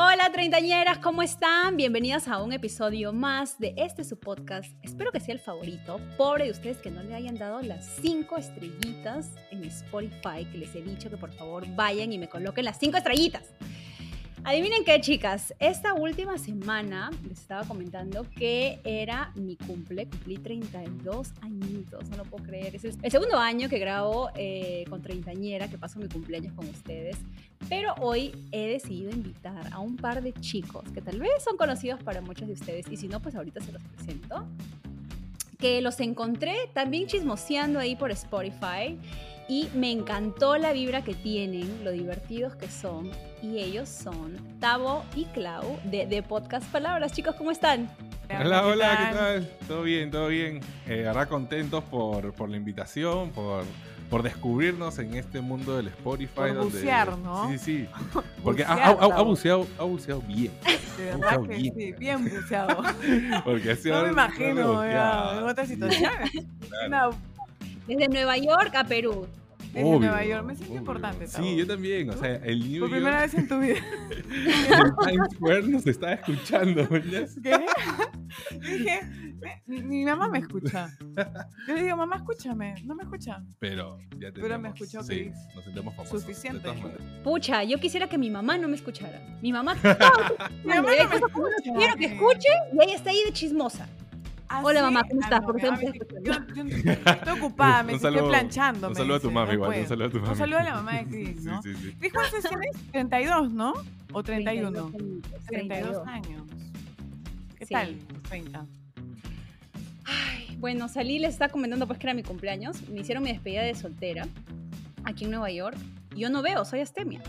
Hola treintañeras, ¿cómo están? Bienvenidas a un episodio más de este su podcast. Espero que sea el favorito. Pobre de ustedes que no le hayan dado las cinco estrellitas en Spotify, que les he dicho que por favor vayan y me coloquen las cinco estrellitas. Adivinen qué, chicas. Esta última semana les estaba comentando que era mi cumple. Cumplí 32 añitos, no lo puedo creer. Es el, segundo año que grabo eh, con Treintañera, que paso mi cumpleaños con ustedes. Pero hoy he decidido invitar a un par de chicos que tal vez son conocidos para muchos de ustedes. Y si no, pues ahorita se los presento. Que los encontré también chismoseando ahí por Spotify y me encantó la vibra que tienen, lo divertidos que son. Y ellos son Tavo y Clau de, de Podcast Palabras. Chicos, ¿cómo están? Hola, hola, ¿qué tal? Todo bien, todo bien. Eh, ahora contentos por, por la invitación, por, por descubrirnos en este mundo del Spotify. Por donde, bucear, ¿no? Sí, sí. Porque ha, Bucear, ha- ha- ha Tavo. buceado, ha buceado bien. De verdad Buceado que bien. sí, bien buceado. Porque así No me imagino ya, en otra situación. Claro. Una- Desde Nueva York a Perú. desde Obvio, Nueva York. Me siento obvio. importante. Tavo. Sí, yo también. O sea, el New Por York, primera vez en tu vida. el Times Square nos está escuchando. ¿Qué? Yo dije, mi, mi mamá me escucha. Yo le digo, mamá, escúchame. No me escucha. Pero ya Pero me escuchó, Sí, nos sentimos famosos. Suficiente. Pucha, yo quisiera que mi mamá no me escuchara. Mi mamá Mi mamá no me escucha. quiero que escuche y ella está ahí de chismosa. Ah, Hola, ¿sí? mamá, ¿cómo Ah, estás? no, ¿Por qué mi no me mamá me- yo, yo estoy ocupada, me estoy planchando. Un saludo a tu no igual. Un saludo a tu mami. Un saludo a la mamá de Chris, ¿no? Sí, sí, sí. ¿Qué cuántos tienes? 32, ¿no? O 31. 32 32 años. ¿Qué Sí. tal? 30. Ay, bueno, salí, les estaba comentando pues que era mi cumpleaños. Me hicieron mi despedida de soltera aquí en Nueva York. Yo no veo, soy astemia.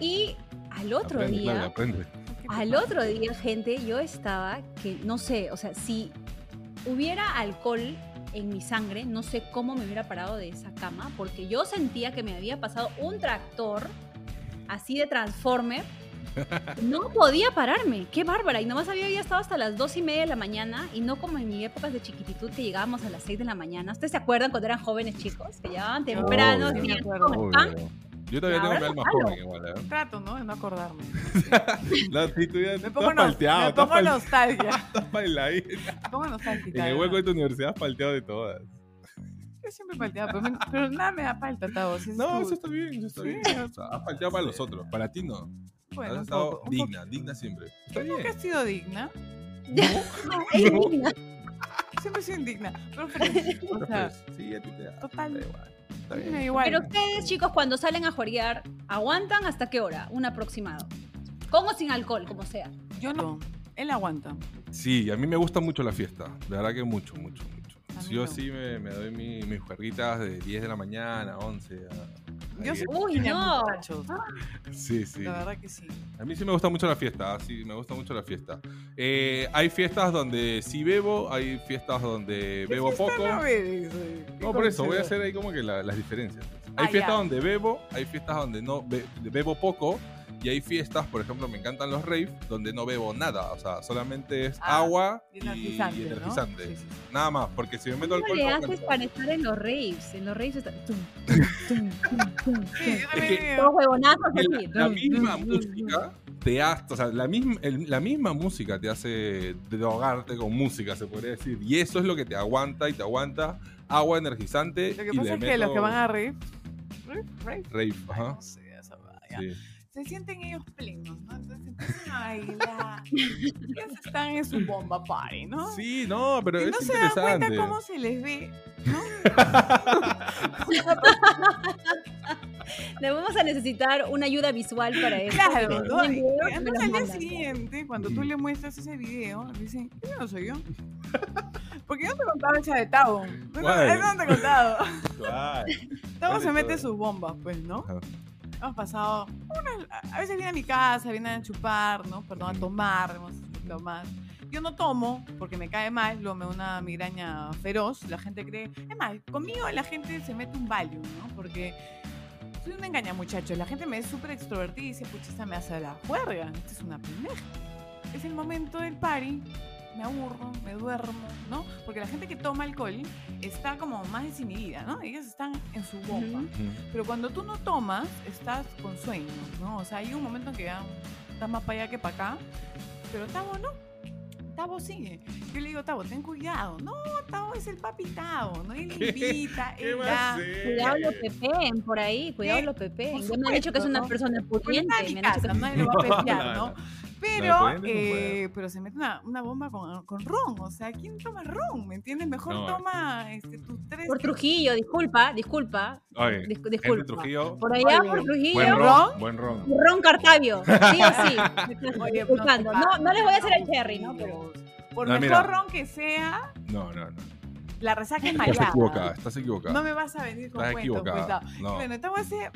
Y al otro Aprende, día, Claudia, aprende. ¿Qué te al otro día, gente, yo estaba que no sé, o sea, si hubiera alcohol en mi sangre, no sé cómo me hubiera parado de esa cama, porque yo sentía que me había pasado un tractor así de Transformer. No podía pararme, qué bárbara. Y nomás había estado hasta las dos y media de la mañana y no como en mi épocas de chiquititud que llegábamos a las 6 de la mañana. ¿Ustedes se acuerdan cuando eran jóvenes chicos? Que llegaban temprano, pan. Yo todavía tengo mi alma palo. joven igual, ¿eh? Trato, ¿no? De no acordarme. No, sí, tú ya Me estás pongo, nos- palteado, me estás pongo nostalgia. estás bailadita. Me pongo nostálgica. En el hueco de tu universidad has palteado de todas. Yo siempre palteaba, pero, me- pero nada me da falta, Tavo. si es No, tu- eso está bien, eso está Sí. bien. O sea, has palteado para los otros, para ti no. Bueno, has estado poco, digna, digna siempre. Está bien. Nunca he sido digna. Es digna. Siempre he sido indigna. Pero feliz. O sea, sí, a ti te da. total. Da igual. Está igual. Pero ustedes, chicos, cuando salen a jueguear, ¿aguantan hasta qué hora? Un aproximado. Con o sin alcohol, como sea. Yo no. Él aguanta. Sí, a mí me gusta mucho la fiesta. De verdad que mucho, mucho, mucho. Yo no. sí me, me doy mi- mis juerguitas de 10 de la mañana, 11. a- Soy Uy, no. muchachos. Sí, sí. La verdad que sí. A mí sí me gusta mucho la fiesta, ah, sí, me gusta mucho la fiesta. Eh, hay fiestas donde sí bebo, hay fiestas donde bebo poco. No, bebes, eh. ¿Qué No, por eso, voy a hacer ahí como que la- las diferencias. Hay Ah, fiestas ya. donde bebo, hay fiestas donde no be- bebo poco, y hay fiestas, por ejemplo, me encantan los raves, donde no bebo nada, o sea, solamente es Ah, agua y y energizante, ¿no? energizante. Sí, sí. Nada más, porque si me meto ¿Cómo alcohol... le no haces para estar en los raves? En los raves está... tum, que- huevonazos la, misma música te hace, o sea, la misma, el- la misma música te hace drogarte con música, se podría decir. Y eso es lo que te aguanta y te aguanta agua energizante. Lo que y pasa le es que los meto que van a rave. ¿Rave? ¿Rave? Rave, ajá. no sé, esa vaya. Sí. Se sienten ellos plenos, ¿no? Entonces empiezan a bailar. Ellos están en su bomba party, ¿no? Sí, no, pero y es no se dan cuenta cómo se les ve, ¿no? Le vamos a necesitar una ayuda visual para eso. Claro, ¿no? entonces al día siguiente, cuando tú le muestras ese video, dicen, "Ese no soy yo. Porque yo te contaba esa de Tavo. No, no te he contado. Claro. Tavo ¿Cuál se mete sus bombas, pues, ¿no? Hemos pasado, a veces viene a mi casa, viene a chupar, ¿no? Perdón, a tomar, hemos tomar. yo no tomo porque me cae mal, luego me da una migraña feroz. La gente cree. Es más, conmigo la gente se mete un Valium, ¿no? Porque soy una engaña, muchachos. La gente me es súper extrovertida y dice, pucha, esta me hace la juerga. Esta es una pendeja. Es el momento del party. Me aburro, me duermo, ¿no? Porque la gente que toma alcohol está como más desinhibida, ¿no? Ellos están en su bomba. Ujú. Ujú. Pero cuando tú no tomas, estás con sueño, ¿no? O sea, hay un momento en que ya estás más para allá que para acá. Pero Tavo no. Tavo sigue. Yo le digo, Tavo, ten cuidado. No, Tavo es el papi Tavo, ¿no? Él ¿Qué? invita, ¿Qué él da. Cuidado lo pepeen por ahí, cuidado Sí, lo pepeen. por Ya me han dicho que es una persona pudiente. está en mi me han dicho casa, que- nadie lo va a No, pepear, no, ¿no? no. Pero, no eh, pero se mete una, una bomba con, con ron. O sea, ¿quién toma ron? ¿Me entiendes? Mejor No. toma este, tus tres. Por Trujillo, disculpa, disculpa. Oye, dis- disculpa. Trujillo, Por allá, Oye, por Trujillo. buen ron, buen ron. Ron Cartavio, sí o sí. Oye, Disculpando. No, no les voy a hacer el cherry, ¿no? Pero por No, mejor mira. ron que sea, No, no, no. la resaca es Estás maleada. equivocada, estás equivocada. No me vas a venir con estás cuentos, equivocada. no. No, Bueno, estamos hace,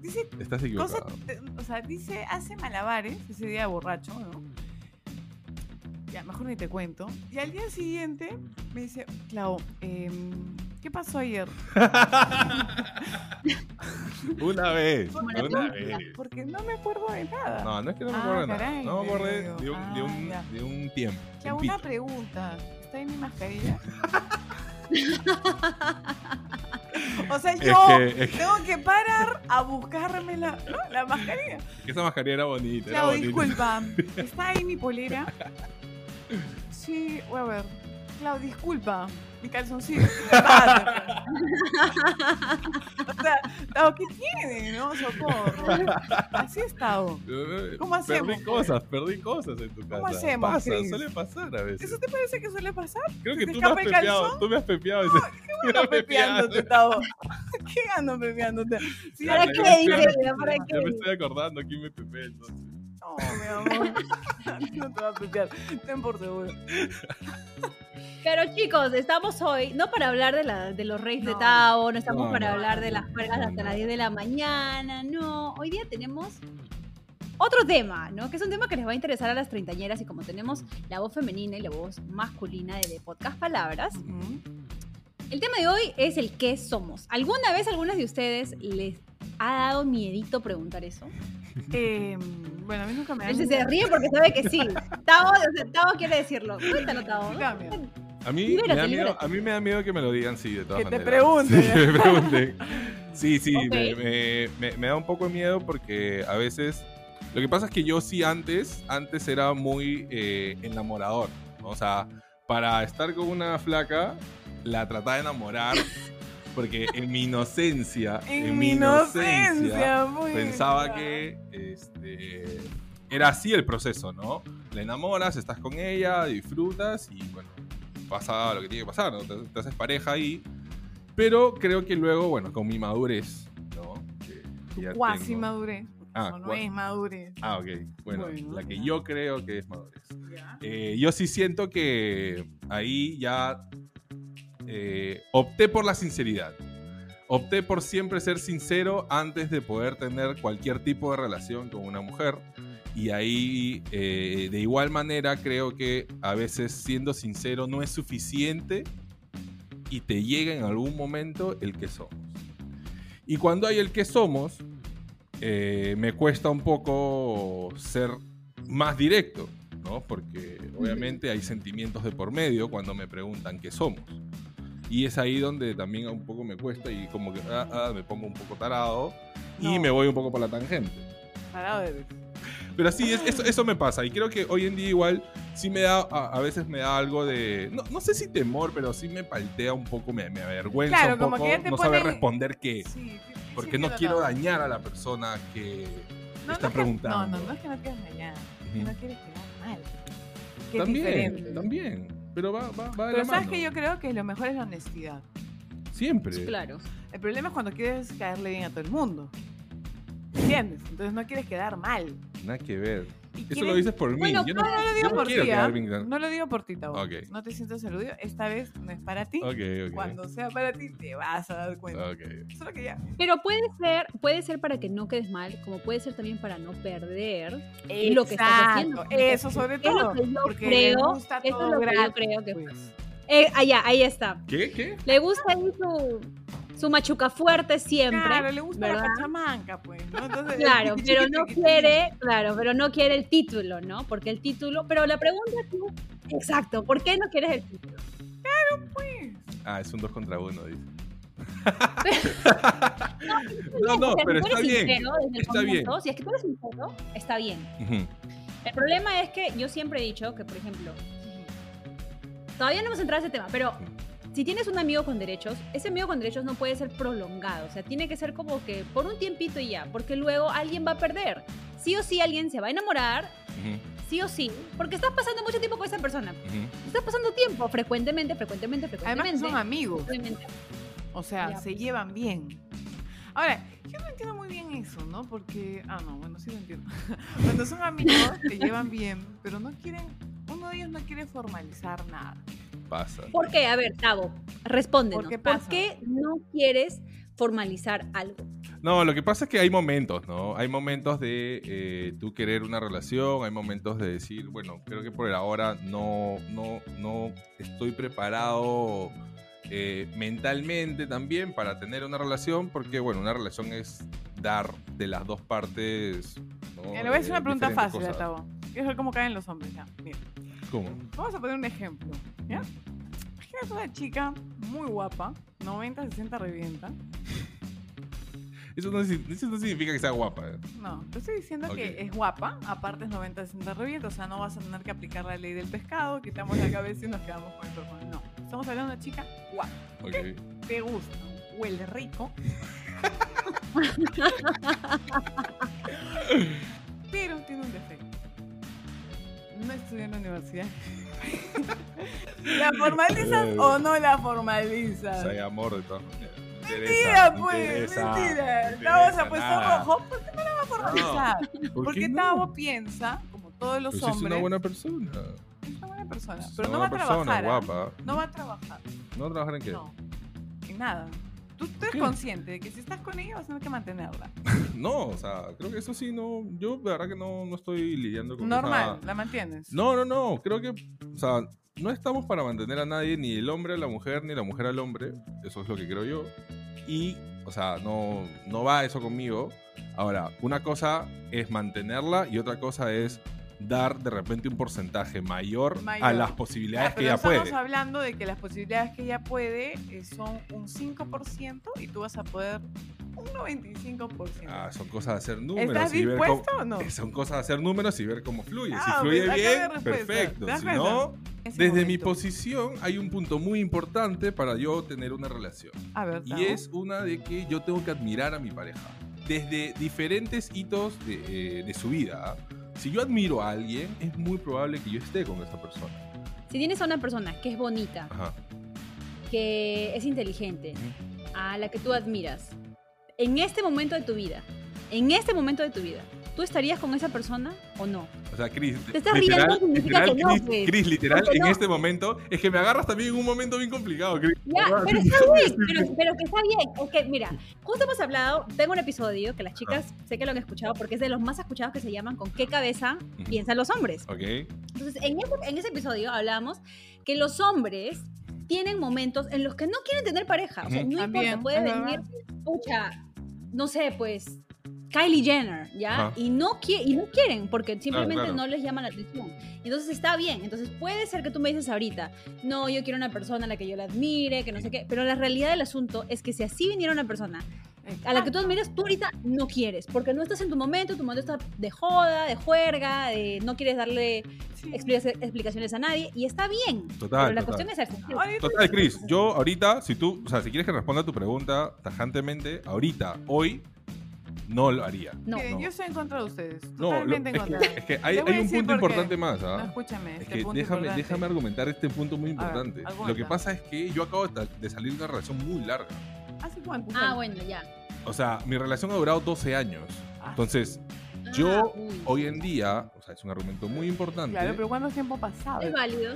dice estás cosas, te- o sea, dice, hace malabares ese día borracho, ¿no? Ya, mejor ni te cuento. Y al día siguiente me dice, Clau, em, ¿qué pasó ayer? Una vez, una vez. Porque no me acuerdo de nada. No, no es que no me Ah, acuerdo de nada. caray, No me pero- de un, de ah, un, ya. de un tiempo. Clau, una pregunta. ¿Está en mi mascarilla? o sea, Es yo que- es que- tengo que parar a buscarme la, ¿no? la mascarilla. esa mascarilla era bonita. Era Clau, bonita. disculpa. ¿Está ahí mi polera? Sí, voy a ver. Clau, disculpa. Mi calzoncillo. O sea, Tao, ¿qué tiene? No, socorro. Así he estado. ¿Cómo hacemos, Perdí cosas, perdí cosas en tu casa. ¿Cómo hacemos, Pasa, Chris? suele pasar a veces. ¿Eso te parece que suele pasar? Creo ¿Se que tú me has pepeado. Tú me has pepeado. Ando pepeándote, Tao. ¿Qué ando pepeándote? Sí, Ya, ¿Para ya, qué? ya, ya, ¿para Ya qué? me estoy acordando quién me pepea entonces. No, mi amor. No te va a pepear. Ten por seguro. Pero chicos, estamos hoy no para hablar de, la, de los reyes de. Tao, no estamos No, para no. hablar de las cargas No, hasta no. las 10 de la mañana, no. Hoy día tenemos otro tema, ¿no? Que es un tema que les va a interesar a las treintañeras y como tenemos la voz femenina y la voz masculina de, de Podcast Palabras. El tema de hoy es el qué somos. ¿Alguna vez algunas de ustedes les ha dado miedito preguntar eso? Eh, bueno, a mí nunca me da Él se, miedo. se ríe porque sabe que sí. Tao, o sea, Tao quiere decirlo. Cuéntalo, miedo. A mí, Libérate, me da miedo, a mí me da miedo que me lo digan, sí, de todas Que te maneras. pregunten. Sí, que me pregunten. Sí, sí, me, me- me- me da un poco de miedo porque a veces... Lo que pasa es que yo sí antes, antes era muy eh, enamorador. ¿no? O sea, para estar con una flaca, la trataba de enamorar porque en mi inocencia, En mi inocencia, muy pensaba bien. que este, era así el proceso, ¿no? La enamoras, estás con ella, disfrutas y bueno, pasa lo que tiene que pasar, ¿no? Te, te haces pareja ahí. Pero creo que luego, bueno, con mi madurez, ¿no? Que ya tengo- madurez. Ah, no, es madurez. Ah, ok. Bueno, Bueno, la que ya. yo creo que es madurez. Ya. Eh, yo sí siento que ahí ya eh, opté por la sinceridad. Opté por siempre ser sincero antes de poder tener cualquier tipo de relación con una mujer. Y ahí, eh, de igual manera, creo que a veces siendo sincero no es suficiente y te llega en algún momento el que somos. Y cuando hay el que somos, eh, me cuesta un poco ser más directo, ¿no? Porque obviamente hay sentimientos de por medio cuando me preguntan qué somos. Y es ahí donde también un poco me cuesta y como que ah, ah, me pongo un poco tarado y me voy un poco por la tangente. Parado de- Pero sí, es- eso, eso me pasa. Y creo que hoy en día igual sí me da, a, a veces me da algo de, no, no sé si temor, pero sí me paltea un poco, me, me avergüenza Claro, un como poco que ya te no saber pone- responder qué. Sí, sí, Porque sí, no quiero dañar a la persona que No, está no preguntando. No, no, no es que no quieras dañar. Es que Ujú. no quieres quedar mal. Que es También, diferente. también. Pero va, va, va de Pero la sabes mano. que yo creo que lo mejor es la honestidad. Siempre. Claro. El problema es cuando quieres caerle bien a todo el mundo. ¿Entiendes? Entonces no quieres quedar mal. Nada que ver. Eso lo dices por mí. Bueno, yo no, No, no lo digo por ti, No lo digo por ti, Tabo. No te sientas aludido. Esta vez no es para ti. Cuando sea para ti, te vas a dar cuenta. Solo que ya. Pero puede ser, puede ser para que no quedes mal, como puede ser también para no perder lo que estás haciendo. Eso sobre Es lo todo. que yo porque creo, le gusta eso es todo lo que yo creo que pues. Eh, allá, ahí está. ¿Qué? ¿Qué? Le gusta ahí su, machuca fuerte siempre. Claro, le gusta ¿verdad? la pachamanca, pues. ¿no? Entonces, Claro, pero no quiere, claro, pero no quiere el título, ¿no? Porque el título, pero la pregunta es, exacto, ¿por qué no quieres el título? pues. Ah, es un dos contra uno, dice. No, no, pero está bien. sincero desde el Está bien. comienzo, Si es que tú eres sincero, está bien. El problema es que yo siempre he dicho que, por ejemplo, todavía no hemos entrado a ese tema, pero si tienes un amigo con derechos, ese amigo con derechos no puede ser prolongado. O sea, tiene que ser como que por un tiempito y ya, porque luego alguien va a perder. Sí o sí alguien se va a enamorar, Ujú. sí o sí, porque estás pasando mucho tiempo con esa persona. Ujú. Estás pasando tiempo frecuentemente, frecuentemente, Además frecuentemente. son amigos. O sea, Ya, se pues. llevan bien. Ahora, yo no entiendo muy bien eso, ¿no? Porque, ah, no, bueno, sí lo entiendo. Cuando son amigos, se llevan bien, pero no quieren, uno de ellos no quiere formalizar nada. Pasa. ¿Por qué? A ver, Tavo, respóndenos. ¿Por qué ¿Por qué no quieres formalizar algo? No, lo que pasa es que hay momentos, ¿no? Hay momentos de eh, tú querer una relación, hay momentos de decir, bueno, creo que por ahora no, no, no estoy preparado eh, mentalmente también para tener una relación, porque, bueno, una relación es dar de las dos partes. ¿no? Eh, le voy a hacer una pregunta fácil. Tavo. Quiero ver cómo caen los hombres, ya. Mira, ¿Cómo? vamos a poner un ejemplo, ¿ya? Imagínate una chica muy guapa, 90, 60 revienta. Eso no, eso no significa que sea guapa. No, te estoy diciendo que es guapa, aparte es 90, 60 revienta, o sea, no vas a tener que aplicar la ley del pescado, quitamos la cabeza y nos quedamos con el cuerpo. No, estamos hablando de una chica guapa. Ok. te gusta, huele rico. Pero tiene un defecto. No estudió en la universidad. ¿La formalizas o no la formalizas? Hay amor de todas maneras. Mentira, Me pues, interesa, mentira. me Tavo se interesa ha puesto nada. rojo. ¿Por qué no la va a formalizar? ¿Por Porque no? Tavo piensa, como todos los Pues es hombres, una buena persona. es una buena persona. Pero no va a trabajar. ¿ah? guapa. No va a trabajar. ¿No va a trabajar en qué? No. En nada. Tú, tú eres consciente de que si estás con ella vas a tener que mantenerla. No, o sea, creo que eso sí no. Yo, de verdad que no, no estoy lidiando con Normal, esa- la mantienes. No, no, no. Creo que. O sea, no estamos para mantener a nadie, ni el hombre a la mujer, ni la mujer al hombre. Eso es lo que creo yo. Y, o sea, no, no va eso conmigo. Ahora, una cosa es mantenerla y otra cosa es dar de repente un porcentaje mayor, a Mayor. las Ah, posibilidades que pero ella estamos puede. hablando de que las posibilidades que ella puede eh, son un 5% y tú vas a poder un 95%. Ah, son cosas de hacer números. ¿Estás y ver cómo- o no? Son cosas de hacer números y ver cómo fluye. Ah, si fluye bien, perfecto. ¿Te das Si no, Desde mi momento. posición hay un punto muy importante para yo tener una relación. A ver, Y es una de que yo tengo que admirar a mi pareja. Desde diferentes hitos de, eh, de su vida. Si yo admiro a alguien, es muy probable que yo esté con esa persona. Si tienes a una persona que es bonita, Ajá. que es inteligente, a la que tú admiras, en este momento de tu vida, en este momento de tu vida, ¿tú estarías con esa persona o no? O sea, Chris, Te estás literal, riendo, significa literal, que no, Chris, pues. Chris, literal, Porque en no. este momento, es que me agarras también en un momento bien complicado, Chris. Ya, ¿Verdad? pero está bien, pero, pero que está bien. Es que, mira, justo hemos hablado, tengo un episodio que las chicas sé que lo han escuchado porque es de los más escuchados que se llaman ¿Con qué cabeza piensan los hombres? Ok. Entonces, en ese, en ese episodio hablamos que los hombres tienen momentos en los que no quieren tener pareja. O sea, no importa, puede venir, pucha, no sé, pues, Kylie Jenner, ¿ya? Y no, y no quieren porque simplemente claro. no les llama la atención. Entonces está bien. Entonces puede ser que tú me dices ahorita, no, yo quiero una persona a la que yo la admire, que no sé qué. Pero la realidad del asunto es que si así viniera una persona a la que tú admiras, tú ahorita no quieres, porque no estás en tu momento, tu momento está de joda, de juerga, de no quieres darle Sí. explica- explicaciones a nadie, y está bien. Total, pero la total. cuestión es Ahorita- Total, Chris, yo ahorita, si tú, o sea, si quieres que responda a tu pregunta tajantemente, ahorita, hoy, no lo haría. No. Miren, no. yo estoy en contra de ustedes. No, lo- Totalmente en es, contra. que, es que hay, un punto importante más, No, ¿ah? escúchame. Es este que punto déjame, importante. déjame argumentar este punto muy ver, importante. Lo que pasa es que yo acabo de, salir de una relación muy larga. ¿Hace cuánto? Ah, bueno, ya. O sea, mi relación ha durado 12 años. Ah, Entonces, Yo, Ah, uy. hoy en día, o sea, es un argumento muy importante. Claro, pero ¿cuánto tiempo ha pasado? Es válido.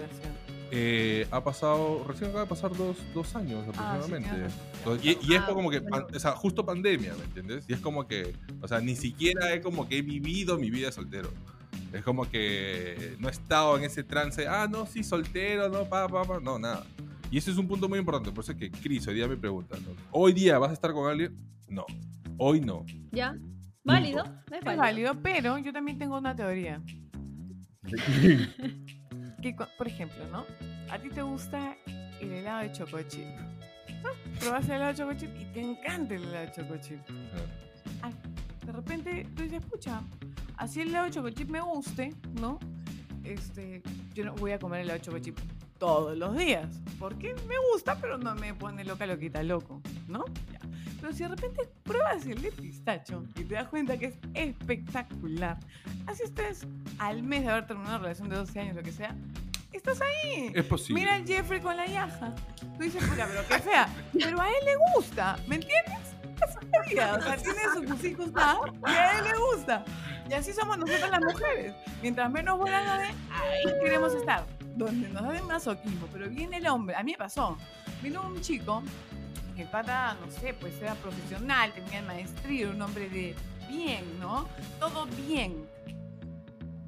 Eh, ha pasado, recién acaba de pasar dos, dos años Ah, sí, aproximadamente. tienes razón. Entonces, y, y es Ah, como que, pan- o sea, justo pandemia, ¿me entiendes? Y es como que, o sea, ni siquiera es como que he vivido mi vida soltero. Es como que no he estado en ese trance, ah, no, sí, soltero, no, pa, pa, pa, no, nada. Y ese es un punto muy importante, por eso es que Cris hoy día me pregunta, ¿no? ¿hoy día vas a estar con alguien? No, hoy no. ¿Ya? ¿Válido? Es Es válido. válido, pero yo también tengo una teoría. Que, por ejemplo, ¿no? A ti te gusta el helado de choco chip. ¿no? Probas el helado de choco chip y te encanta el helado de choco chip. Ah, de repente tú dices, escucha, así el helado de choco chip me guste, ¿no? Este, yo no voy a comer helado de choco chip todos los días. Porque me gusta, pero no me pone loca lo quita loco, ¿no? Ya. Pero si de repente pruebas el de pistacho y te das cuenta que es espectacular, así estés al mes de haber terminado una relación de 12 años, lo que sea, estás ahí. Es posible. Mira al Jeffrey con la yaja. Tú dices, puta, pero qué fea. Pero a él le gusta, ¿me entiendes? Es la vida. O sea, tiene su cosita y a él le gusta. Y así somos nosotros las mujeres. Mientras menos buena nos den, ahí queremos estar. Donde nos den masoquismo. Pero viene el hombre. A mí me pasó. Vino un chico que el pata, no sé, pues era profesional, tenía maestría, un hombre de bien, ¿no? Todo bien.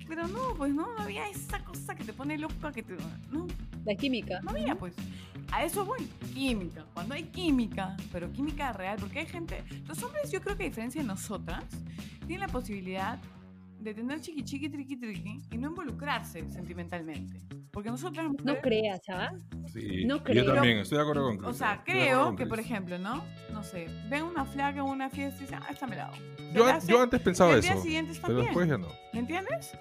Pero no, pues no, no había esa cosa que te pone loca, que te... No, La química. no había, pues. A eso voy. Química. Cuando hay química, pero química real, porque hay gente. Los hombres, yo creo que a diferencia de nosotras, tienen la posibilidad de tener chiqui chiqui triqui triqui y no involucrarse sentimentalmente. Porque nosotras las No mujeres- creas, ¿ah? Sí, No Yo creo. también, estoy de acuerdo con Cris. O sea, creo que, por ejemplo, ¿no? No sé, ven una flaca en una fiesta y dicen, ah, esta me la hago. Yo, hace, yo antes pensaba eso, día siguiente está pero bien. después ya no. ¿Me entiendes?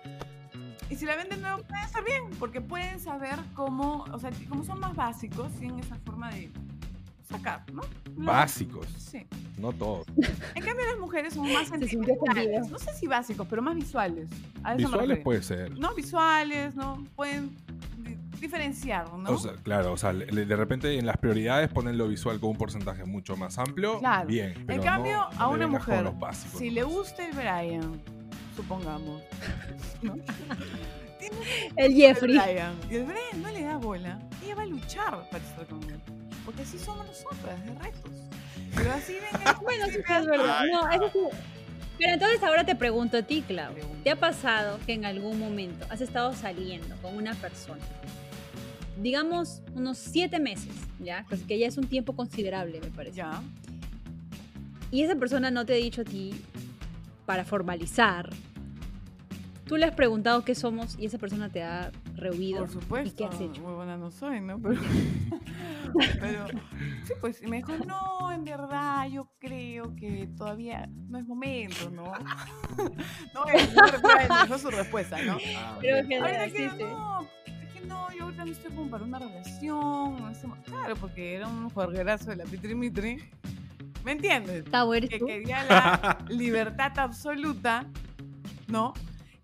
Y si la ven de nuevo, puede estar bien, porque pueden saber cómo, o sea, como son más básicos, tienen esa forma de sacar, ¿no? Básicos, Sí. no todos. En cambio, las mujeres son más sentimentales. No sé si básicos, pero más visuales. A eso me Visuales puede ser. No visuales, ¿no? Pueden di- diferenciar, ¿no? O sea, claro, o sea, le- de repente en las prioridades ponen lo visual con un porcentaje mucho más amplio. Claro. Bien. pero en cambio, no- a una mujer, los básicos si le gusta el Brian, supongamos, El el Jeffrey. Brian, y el Brian no le da bola, ella va a luchar para estar con él. Porque así somos nosotras, de retos. Pero así venga. Bueno, sí, es verdad. No, eso sí. Pero entonces ahora te pregunto a ti, Clau. ¿Te ha pasado que en algún momento has estado saliendo con una persona? Digamos unos siete meses, ¿ya? Pues que ya es un tiempo considerable, me parece. Ya. Y esa persona no te ha dicho a ti para formalizar. Tú le has preguntado qué somos y esa persona te ha rehuido. Por supuesto. ¿Y qué has hecho? Muy buena no soy, ¿no? Pero, pero sí, pues y me dijo, no, en verdad yo creo que todavía no es momento, ¿no? no es su respuesta, ¿no? Ah, Creo que Ahorita sí, sí. no, es que no, yo ahorita no estoy como para una relación. Claro, porque era un juerguerazo de la Pitri Mitri. ¿Me entiendes? Tavo, ¿eres que tú? quería la libertad absoluta, ¿no?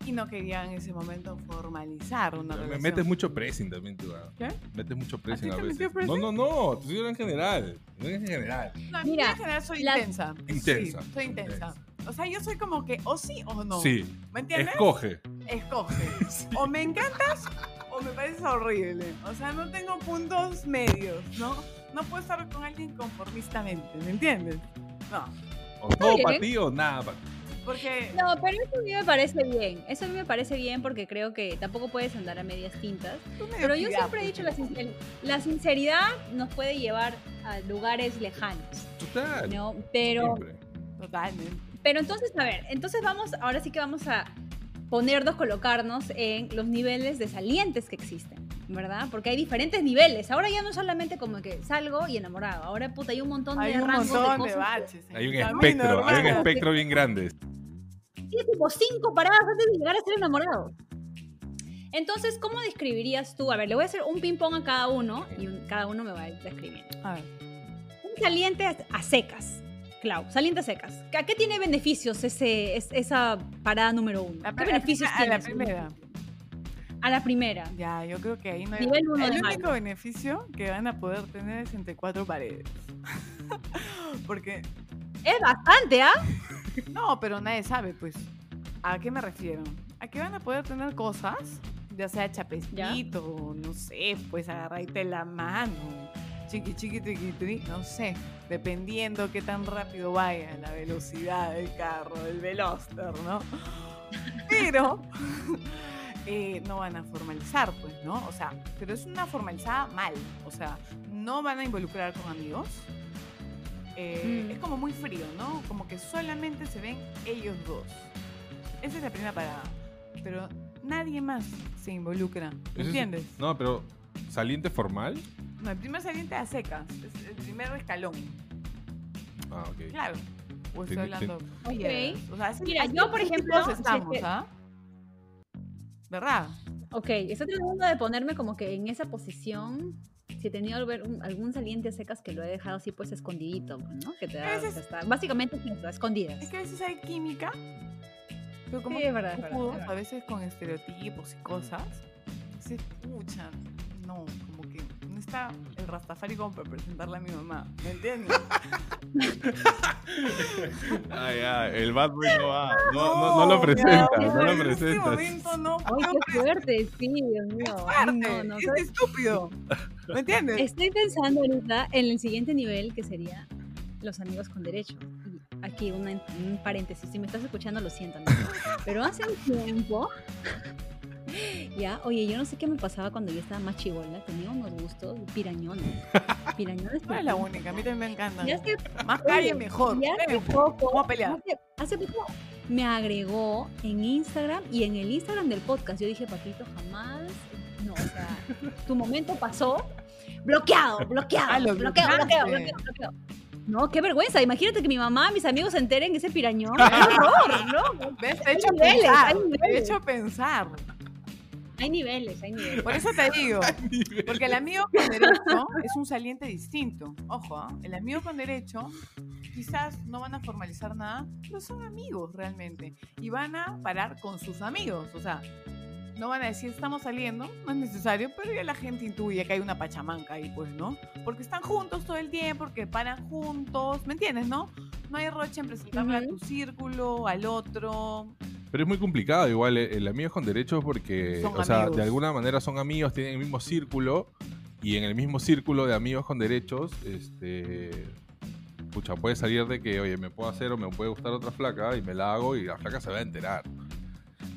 Y no quería en ese momento formalizar una Me relación. metes mucho pressing también, tú. ah. ¿Qué? Metes mucho pressing ti a, te veces. metió No, pressing? no, no. Te digo en general. Digo en general. No, en Mira, en general soy la- intensa. Intensa. Sí, soy intensa. O sea, yo soy como que o sí o no. Sí. ¿Me entiendes? Escoge. Escoge. O me encantas o me pareces horrible. O sea, no tengo puntos medios, ¿no? No puedo estar con alguien conformistamente, ¿me entiendes? No. O todo bien. para ti o nada para ti. Porque No, pero eso a mí me parece bien. Eso a mí me parece bien porque creo que tampoco puedes andar a medias tintas. Pero yo pirata, siempre he dicho, la, sincer- la sinceridad nos puede llevar a lugares lejanos, Total. ¿no? Pero. Totalmente. pero entonces, a ver, entonces vamos, ahora sí que vamos a ponernos, colocarnos en los niveles de salientes que existen, ¿verdad? Porque hay diferentes niveles. Ahora ya no solamente como que salgo y enamorado. Ahora, puta, hay un montón Hay de un rangos montón de de cosas. baches. Hay un espectro, hay un espectro bien grande. Tiene como cinco paradas antes de llegar a ser enamorado. Entonces, ¿cómo describirías tú? A ver, le voy a hacer un ping-pong a cada uno y un- cada uno me va a ir describiendo. A ver. Un saliente a- secas. Clau, saliente a secas. ¿A qué tiene beneficios ese, es- esa parada número uno? La ¿Qué beneficios a la tiene? primera. A la primera. Ya, yo creo que ahí no hay. Nivel uno el de único beneficio que van a poder tener es entre cuatro paredes. Porque, Es bastante, ¿ah? No, pero nadie sabe, pues. ¿A qué me refiero? A que van a poder tener cosas, ya sea chapecito, no sé, pues agarrarte la mano, chiqui chiqui triqui, tri, no sé, dependiendo qué tan rápido vaya la velocidad del carro, del Veloster, ¿no? Pero eh, no van a formalizar, pues, ¿no? O sea, pero es una formalizada mal, o sea, no van a involucrar con amigos. Eh, Mm. Es como muy frío, ¿no? Como que solamente se ven ellos dos. Esa es la primera parada. Pero nadie más se involucra. Es- ¿Entiendes? No, pero saliente formal. No, el primer saliente a secas. Es el primer escalón. Ah, ok. Claro. O estoy hablando. O sea, Mira, yo, por ejemplo, estamos, ¿ah? ¿Verdad? Ok, estoy tratando de ponerme como que en esa posición. Si he tenido algún- saliente a secas que lo he dejado así, pues escondidito, ¿no? Que te da, veces- está- básicamente es eso, escondidas. Es que a veces hay química. Pero como Sí, es verdad, es verdad, cojudos, es verdad. a veces con estereotipos y cosas, se escuchan. No, no el Rastafari como para presentarle a mi mamá. ¿Me entiendes? Ah, ya, el bad boy no va. No, no, no lo presenta, no amor, lo en este momento no Ay, qué fuerte, sí, Dios mío. Es Ay, fuerte, no, no, es ¿sabes? estúpido. ¿Me entiendes? Estoy pensando ahorita en el siguiente nivel que sería los amigos con derecho. Y aquí una- un paréntesis, si me estás escuchando lo siento, amigo. pero hace un tiempo, ya, oye, yo no sé qué me pasaba cuando yo estaba más chivola, tenía unos gustos pirañones, pirañones. No es la única, a mí también me hace, Más calle, mejor. y hace poco, Vamos a pelear. hace, hace poco me agregó en Instagram y en el Instagram del podcast. Yo dije, Paquito, jamás. No, o sea, tu momento pasó. Bloqueado, bloqueado, Ah, lo bloqueado, bloqueado, bloqueaste. bloqueado, bloqueado. No, qué vergüenza. Imagínate que mi mamá, mis amigos se enteren que ese pirañón. ¡Qué horror! ¿no? ¿Ves? Te he Hay hecho niveles, pensar. hay Te he niveles. hecho pensar. Hay niveles, hay niveles. Por eso te digo. Porque el amigo con derecho es un saliente distinto. Ojo, ¿ah? el amigo con derecho quizás no van a formalizar nada, pero son amigos realmente. Y van a parar con sus amigos. O sea, no van a decir estamos saliendo, no es necesario, pero ya la gente intuye que hay una pachamanca ahí, pues, ¿no? Porque están juntos todo el tiempo, porque paran juntos, ¿me entiendes, no? No hay roche en presentarle a Ujú. tu círculo, al otro. Pero es muy complicado igual el, el amigo con derechos porque, Son o sea, de alguna manera son amigos, tienen el mismo círculo y en el mismo círculo de amigos con derechos, este, pucha, puede salir de que, oye, me puedo hacer o me puede gustar otra flaca y me la hago y la flaca se va a enterar.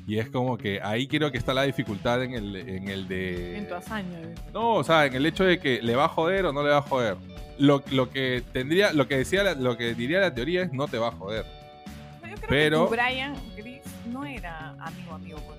Y es como que ahí creo que está la dificultad en el, en el de... En tu hazaña. ¿eh? No, o sea, en el hecho de que le va a joder o no le va a joder. Lo, lo que tendría, lo que decía, la- lo que diría la teoría es no te va a joder. Yo creo Pero- que tu Brian Gris no era amigo amigo con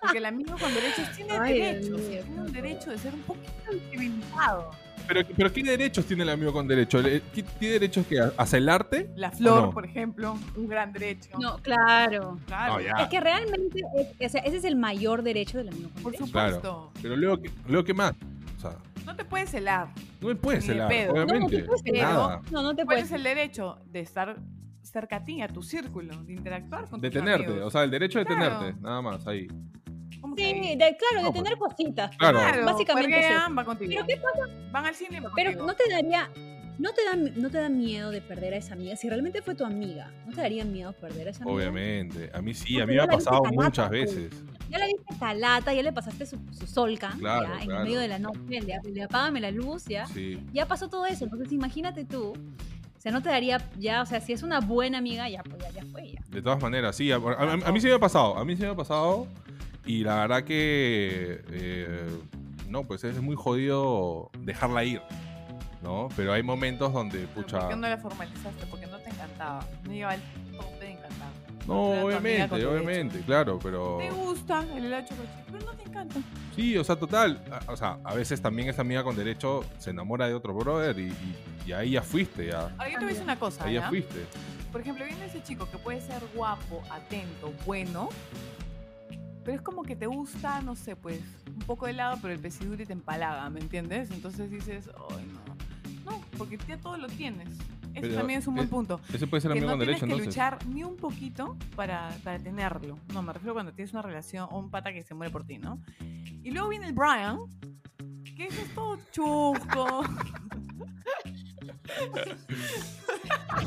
Porque el amigo con derechos tiene Ay, derechos, mío, tiene un derecho de ser un poquito discriminado. Pero, pero ¿qué derechos tiene el amigo con derecho? ¿Le- ¿Qué- ¿Tiene derechos que a, a celarte? La flor, no? por ejemplo, un gran derecho. No, claro. claro. No, ya. Es que realmente, es- o sea, ese es el mayor derecho del amigo con Por derecho. supuesto. Pero luego, ¿qué- luego ¿qué más? O sea, No te puedes celar. no me puedes celar, pedo. No, no obviamente. te puedes Nada. No, no te ¿Cuál puedes. es el derecho de estar cerca a ti, a tu círculo, de interactuar con De tus tenerte, amigos? o sea, el derecho de Claro. tenerte, nada más, ahí. ¿Cómo que Sí, de- claro, No, de tener cositas. pues, Claro. Claro, básicamente es juerguean, eso. va contigo. Pero qué pasa, Van al cine, pero contigo. no te daría, no te da, no te da miedo de perder a esa amiga. Si realmente fue tu amiga, ¿no te daría miedo perder a esa amiga? Obviamente. A mí sí, Porque a mí me ha pasado calata, muchas pues. veces. Ya la viste calata, ya le pasaste su, su solca, Claro, ya, en medio de la noche, le, le apágame la luz, ya. Sí. Ya pasó todo eso, entonces imagínate tú. O sea, no te daría, ya, o sea, si es una buena amiga, ya, pues, ya, ya fue, ya. De todas maneras, sí. A, a- a mí sí me ha pasado. A mí sí me ha pasado. Y la verdad que. eh, no, pues es muy jodido dejarla ir. ¿No? Pero hay momentos donde, pucha. ¿Por qué no la formalizaste? Porque no te encantaba. No lleva el tope de encantar. No, obviamente, obviamente, claro, pero. Te gusta el helado de chocolate, pero no te encanta. Sí, o sea, total. a- O sea, a veces también esa amiga con derecho se enamora de otro brother y, y- y ahí ya fuiste, ya. Ahora yo te voy a decir una cosa, Ahí ya ¿ya? fuiste. Por ejemplo, viene ese chico que puede ser guapo, atento, bueno, pero es como que te gusta, no sé, pues, un poco de helado, pero el pesiduri te empalaga, ¿me entiendes? Entonces dices, ay, no. No, porque ya todo lo tienes. Eso Pero también es un buen es- punto. Ese puede ser que amigo no con tienes derecho, que entonces. luchar ni un poquito para, para tenerlo. No, me refiero cuando tienes una relación o un pata que se muere por ti, ¿no? Y luego viene el Brian, que es todo chusco.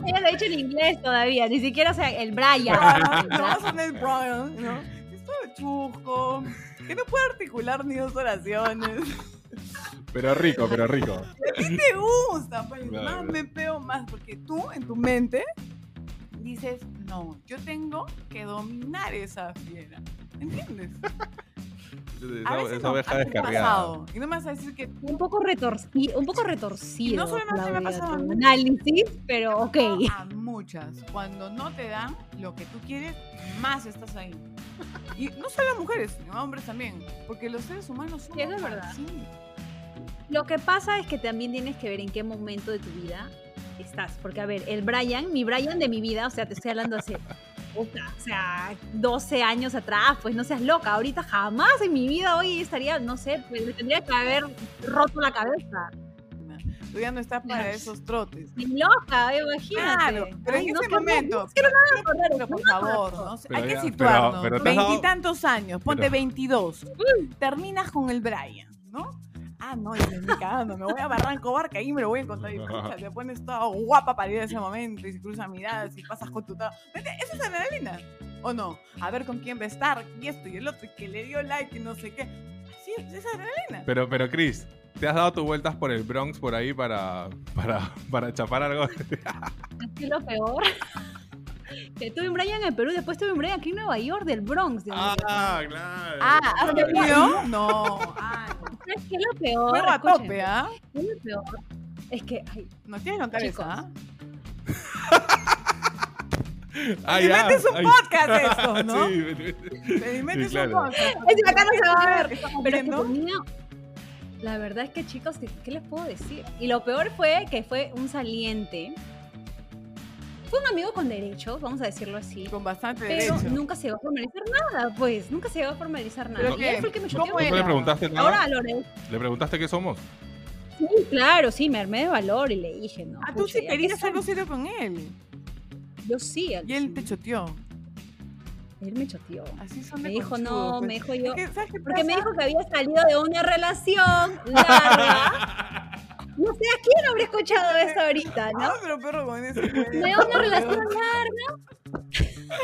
Ella lo ha dicho en inglés todavía, ni siquiera o sea el Brian. Brian, no a el Brian, ¿no? Es todo chusco, que no puede articular ni dos oraciones. Pero rico, pero rico. ¿A ti te gusta? Pues, Claro, más me peo más, porque tú en tu mente dices, no, yo tengo que dominar esa fiera. ¿Entiendes? A Esa, veces esa no, oveja a descarriada. pasado. Y no me vas a decir que Un poco retorcido, un poco retorcido. Y no solamente me ha pasado a análisis, pero ok. a muchas. Cuando no te dan lo que tú quieres, más estás ahí. Y no solo mujeres, sino hombres también. Porque los seres humanos son Sí, es verdad. así. Lo que pasa es que también tienes que ver en qué momento de tu vida estás. Porque, a ver, el Brian, mi Brian de mi vida, o sea, te estoy hablando hace, o sea, 12 años atrás, pues no seas loca. Ahorita jamás en mi vida hoy estaría, no sé, pues me tendría que haber roto la cabeza. Tú ya no estás para esos trotes. Ni loca, imagínate. Claro, pero Ay, en no, ese momento, no quiero nada acordar pero eso, por favor, ¿no? Pero hay que situarnos. Veintitantos años, ponte Pero- 22. Terminas con el Brian, ¿no? Ah, no, y me cagando, me voy a Barranco Barca, ahí me lo voy a encontrar. Y pucha, te pones toda guapa para ir a ese momento y si cruzas miradas y pasas con tu... ta- Vete, ¿Eso es adrenalina? ¿O no? A ver con quién va a estar, y esto y el otro, y que le dio like y no sé qué. Sí, es adrenalina. Pero, pero Chris, ¿te has dado tus vueltas por el Bronx por ahí para, para, para chapar algo? Es que lo peor. Que tuve un Brian en Perú, después tuve un Brian aquí en Nueva York, del Bronx. Ah, claro. Ah, ¿has Pero- tenido? No. Ah, no. ¿Sabes qué es lo peor? Juego a Escúchenme, tope, ¿ah? ¿qué es lo peor? Es que, ay, No tienes que contar Chicos. eso, ¿ah? Ah, un Ay. podcast esto, ¿no? Sí. Felizmente Sí, es claro. un podcast. Es que acá no se va a ver, pero es que tenía... La verdad es que, chicos, ¿qué, qué les puedo decir? Y lo peor fue que fue un saliente. Fue un amigo con derechos, vamos a decirlo así. Con bastante Pero derecho. nunca se va a formalizar nada, pues. Nunca se va a formalizar nada. ¿Pero Y qué? él fue el que me ¿Cómo le preguntaste nada? Ahora lo re- ¿Le preguntaste qué somos? Sí, claro, sí, me armé de valor y le dije, no. Ah, tú sí querías que algo serio con él. Yo sí. Y él te choteó. Él me choteó. Así son Me dijo, no, pues. me dijo yo. Es que, ¿sabes qué Porque me dijo que había salido de una relación larga. No sé a quién habré escuchado eso ahorita, ¿no? Ah, pero perro con ese. De una relación larga.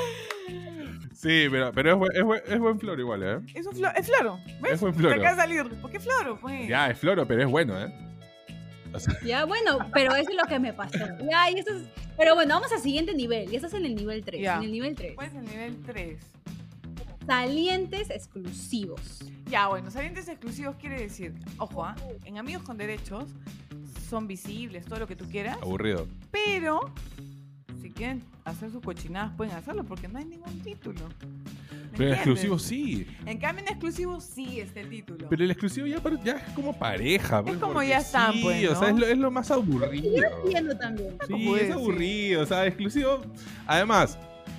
Sí, pero, pero es, buen, es, buen, es buen floro igual, ¿eh? Es, un flo- es floro. ¿Ves? Es buen Te floro. acaba de salir. ¿Por qué floro? Pues. Ya, es floro, pero es bueno, ¿eh? O sea, Ya, bueno, pero eso es lo que me pasó. Ya, y eso es... Pero bueno, vamos al siguiente nivel. Y eso es en el nivel 3. Ya. En el nivel 3. Pues el nivel 3. Salientes exclusivos. Ya, bueno, salientes exclusivos quiere decir, ojo, ¿ah? en Amigos con Derechos son visibles, todo lo que tú quieras, aburrido. pero si quieren hacer sus cochinadas pueden hacerlo porque no hay ningún título. ¿Me Pero entiendes? exclusivo sí. En cambio, en exclusivo sí está el título. Pero el exclusivo ya, ya es como pareja. pues, como porque ya están, sí, pues, o sea, ¿no? es lo, es lo más aburrido. Entiendo también. Sí, Como es es, sí. aburrido, o sea, exclusivo. Además,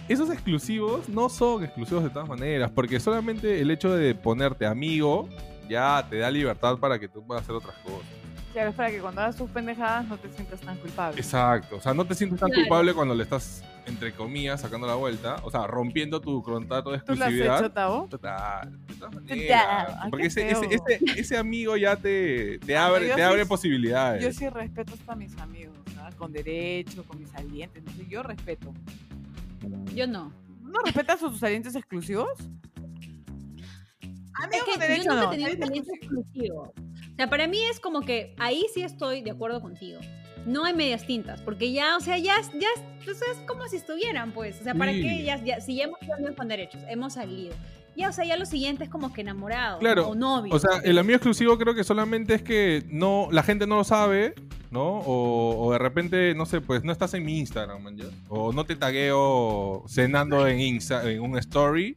esos exclusivos no son exclusivos de todas maneras, porque solamente el hecho de ponerte amigo ya te da libertad para que tú puedas hacer otras cosas. Claro, es para que cuando hagas tus pendejadas no te sientas tan culpable. Exacto, o sea, no te sientes tan Claro. culpable cuando le estás, entre comillas, sacando la vuelta, o sea, rompiendo tu contrato de ¿Tú lo has exclusividad. hecho, Tavo? Total, de todas Total. maneras. Ay, Porque ese, ese, feo. ese, ese amigo ya te, te Ah, abre, te sí- abre posibilidades. Yo sí respeto hasta a mis amigos, ¿sabes? con derecho, con mis salientes. no sé, Yo respeto. Yo no. ¿No respetas a tus salientes exclusivos? Es Amigos que con derecho yo nunca no. he tenido un saliente saliente exclusivo. O sea, para mí es como que ahí sí estoy de acuerdo contigo. No hay medias tintas, porque ya, o sea, ya, es- ya es, pues es como si estuvieran, pues. O sea, ¿para Sí. qué? Ya, ya- si ya hemos salido con derechos, hemos salido. Ya, o sea, ya lo siguiente es como que enamorado. Claro, O novio. O sea, el amigo exclusivo creo que solamente es que no, la gente no lo sabe, ¿no? O, o de repente, no sé, pues no estás en mi Instagram, man, ¿ya? O no te tagueo cenando en, Insta- en un story,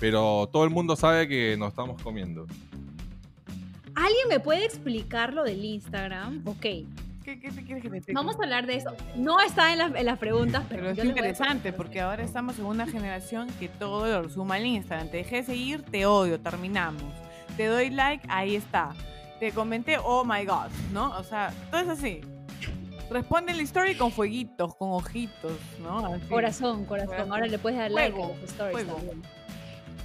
pero todo el mundo sabe que nos estamos comiendo. ¿Alguien me puede explicar lo del Instagram? Ok. ¿Qué, qué te quieres que te explique? Vamos a hablar de eso. No está en, las- en las preguntas, pero, Pero es interesante porque ahora estamos en una generación que todo lo suma al Instagram. Te dejé de seguir, te odio, terminamos. Te doy like, ahí está. Te comenté, oh my god, ¿no? O sea, todo es así. Responde en la story con fueguitos, con ojitos, ¿no? Así. Corazón, corazón. Ahora le puedes dar like Fuego, a los stories fuego. también.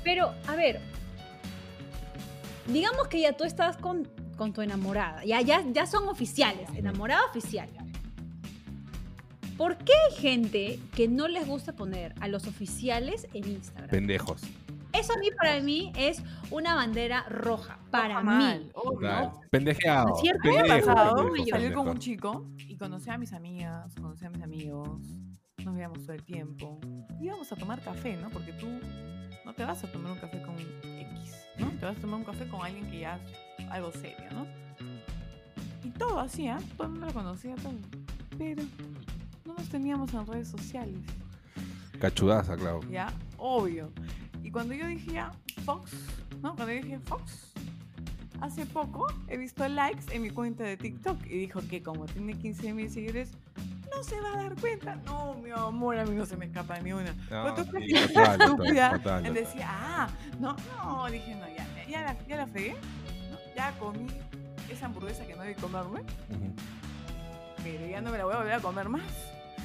Pero, a ver. Digamos que ya tú estás con, con tu enamorada. Ya, ya, ya son oficiales. Enamorada oficial. ¿Por qué hay gente que no les gusta poner a los oficiales en Instagram? Pendejos. Eso a mí, para mí, es una bandera roja. Para Roja mí. mal. Pendejeado. ¿No es cierto? Pendejo, pasado pendejo, salir pendejo. con un chico y conocí a mis amigas, conocí a mis amigos, nos veíamos todo el tiempo. Íbamos a tomar café, ¿no? Porque tú no te vas a tomar un café con ¿no? Te vas a tomar un café con alguien que ya es algo serio, ¿no? Y todo hacía, todo el mundo lo conocía, todo. Pero no nos teníamos en redes sociales, Cachudaza, claro. ¿ya? Obvio. Y cuando yo dije ya, Fox, ¿no? Cuando yo dije Fox, hace poco he visto likes en mi cuenta de TikTok y dijo que como tiene 15 mil seguidores, no se va a dar cuenta. No, mi amor, a mí no se me escapa ni una. No, tú sí, total, total, estúpida total, en total. decir, ah, no, no, dije, no, ya, ya, la, ya la fregué, ¿no? ya comí esa hamburguesa que no debí comerme, Ujú. pero ya no me la voy a volver a comer más.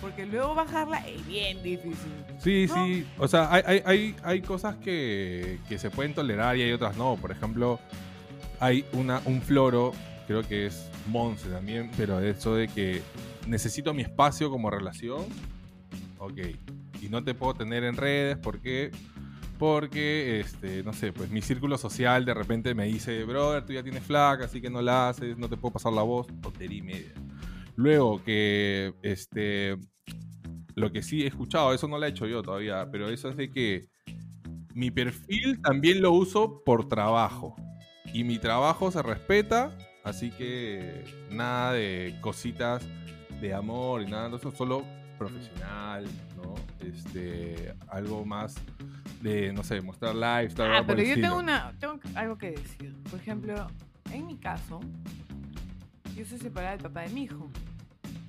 Porque luego bajarla es bien difícil. Sí, ¿no? sí. O sea, hay, hay, hay, hay cosas que, que se pueden tolerar y hay otras no. Por ejemplo, hay una, un floro, creo que es Monse también, pero eso de que necesito mi espacio como relación. Ok. Y no te puedo tener en redes porque. Porque, este, no sé, pues mi círculo social de repente me dice, brother, tú ya tienes flaca, así que no la haces, no te puedo pasar la voz, tontería y media. Luego que, este, lo que sí he escuchado, eso no lo he hecho yo todavía, pero eso es de que mi perfil también lo uso por trabajo. Y mi trabajo se respeta, así que nada de cositas de amor y nada de eso, solo profesional, ¿no? Este, algo más de, no sé, mostrar lifestyle. Ah, pero yo tengo, una, tengo algo que decir. Por ejemplo, en mi caso, yo soy separada del papá de mi hijo.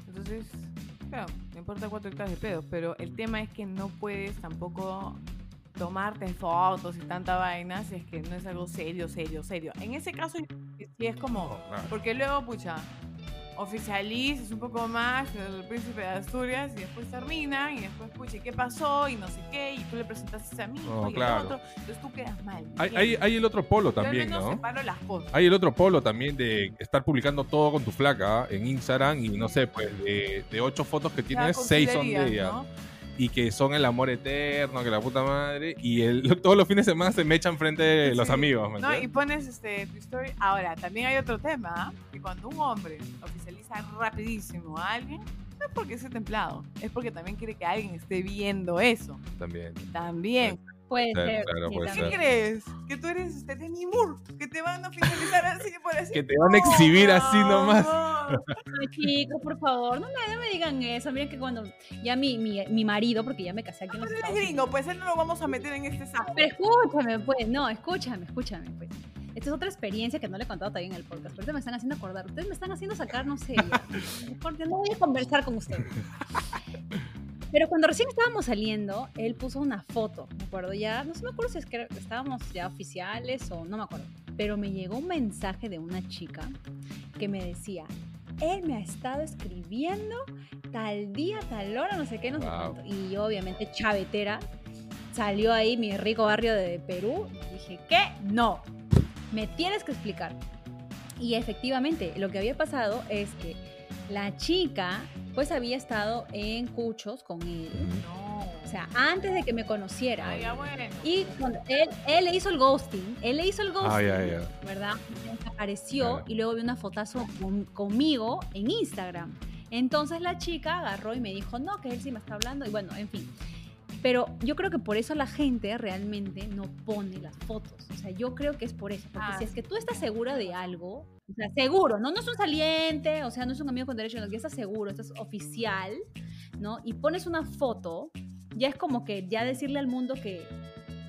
Entonces, claro, me importa cuatro hectáreas de pedo, pero el tema es que no puedes tampoco tomarte fotos y tanta vaina si es que no es algo serio, serio, serio. En ese caso, sí es como... Porque luego, pucha, oficializas un poco más el príncipe de Asturias y después termina y después, ¿y ¿qué pasó? Y no sé qué, y tú le presentaste a mí No, y claro. el otro. Entonces tú quedas mal. Hay, hay, hay el otro polo Yo al también, menos ¿no? separo las cosas. Hay el otro polo también de estar publicando todo con tu flaca ¿ah? en Instagram y no sé, pues de, de ocho fotos que tienes, seis son de ella. ¿no? Y que son el amor eterno, que la puta madre. Y el, todos los fines de semana se me echan frente de los amigos. ¿me No, y pones este, tu story. Ahora, también hay otro tema, que cuando un hombre oficializa rapidísimo a alguien, no es porque esté templado, es porque también quiere que alguien esté viendo eso. También. También. Puede Claro, ser. claro, puede ¿Qué ser. crees? Que tú eres este, Demi Moore, que te van a oficializar así por así. Que te van a exhibir así No, nomás. no. Ay, chicos, por favor, no me, no me digan eso. Miren que cuando ya mi, mi, mi marido, porque ya me casé aquí en los Él es gringo, pues él no lo vamos a meter en este saco. Pero escúchame, pues, no, escúchame, escúchame, pues. Esta es otra experiencia que no le he contado todavía en el podcast. Ahorita me están haciendo acordar. Ustedes me están haciendo sacar, no sé, ya no voy a conversar con ustedes. Pero cuando recién estábamos saliendo, él puso una foto, me acuerdo ya, no sé, me acuerdo si es que estábamos ya oficiales o no me acuerdo. Pero me llegó un mensaje de una chica que me decía, él me ha estado escribiendo tal día, tal hora, no sé qué, no sé Wow. cuánto. Y yo, obviamente, chavetera, salió ahí mi rico barrio de Perú. y Dije, ¿qué? No, me tienes que explicar. Y efectivamente, lo que había pasado es que la chica, pues había estado en Cuchos con él, No. o sea, antes de que me conociera. Ay, ya bueno. Y cuando él, él le hizo el ghosting, él le hizo el ghosting, Ah, ya, ya. ¿verdad? Desapareció y luego vi una fotazo con- conmigo en Instagram. Entonces la chica agarró y me dijo, no, que él sí me está hablando, y bueno, en fin. Pero yo creo que por eso la gente realmente no pone las fotos. O sea, yo creo que es por eso. Porque Ah, si es que tú estás segura de algo, o sea, seguro, ¿no? No es un saliente, o sea, no es un amigo con derecho, no, que estás seguro, estás oficial, ¿no? Y pones una foto, ya es como que ya decirle al mundo que,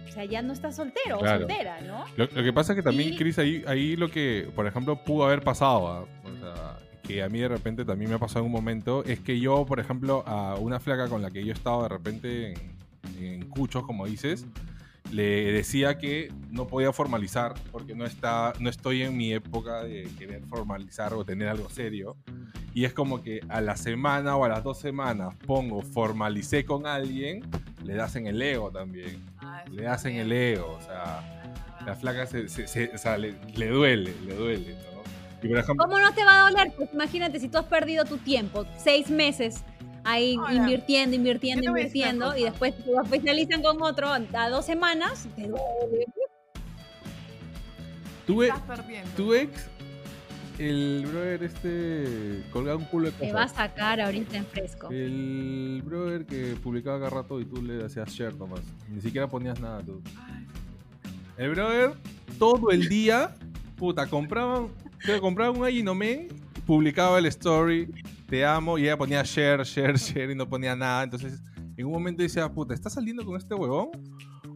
o sea, ya no estás soltero Claro. o soltera, ¿no? Lo, lo que pasa es que también, Y- Chris, ahí, ahí lo que, por ejemplo, pudo haber pasado, ¿ah? o sea, que a mí de repente también me ha pasado en un momento, es que yo, por ejemplo, a una flaca con la que yo estaba de repente en, en Cuchos, como dices, le decía que no podía formalizar porque no, está, no estoy en mi época de querer formalizar o tener algo serio. Y es como que a la semana o a las dos semanas pongo formalicé con alguien, le das en el ego también. Ah, Le hacen el también. ego, o sea, Ah, la flaca se, se- se- o sea, le, le duele, le duele, ¿no? Y por ejemplo, ¿Cómo no te va a doler? Pues imagínate si tú has perdido tu tiempo, seis meses, ahí invirtiendo, invirtiendo, yo te invirtiendo, y después te oficializan con otro a dos semanas, te duele. Tu, Estás perdiendo. tu ex, el brother este, colgaba un culo de te cosas. va a sacar ahorita en fresco. El brother que publicaba cada rato y tú le hacías share nomás. Ni siquiera ponías nada tú. El brother, todo el día, puta, compraban, un Aginome, publicaba el story, te amo, y ella ponía share, share, share y no ponía nada. Entonces, en un momento decía, puta, ¿estás saliendo con este huevón?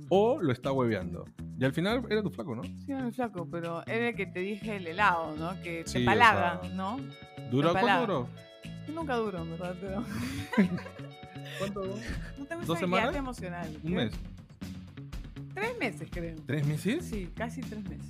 O lo está hueveando. Y al final era tu flaco, ¿no? Sí, era mi flaco, pero era el que te dije el helado, ¿no? Que te Sí, o palaga, sea, ¿no? ¿Duró Me cuánto duró? Nunca duro, en verdad, pero ¿Cuánto duró? no tengo ¿Dos semanas? emocional. Un mes. Tres meses, creo. ¿Tres meses? Sí, casi tres meses.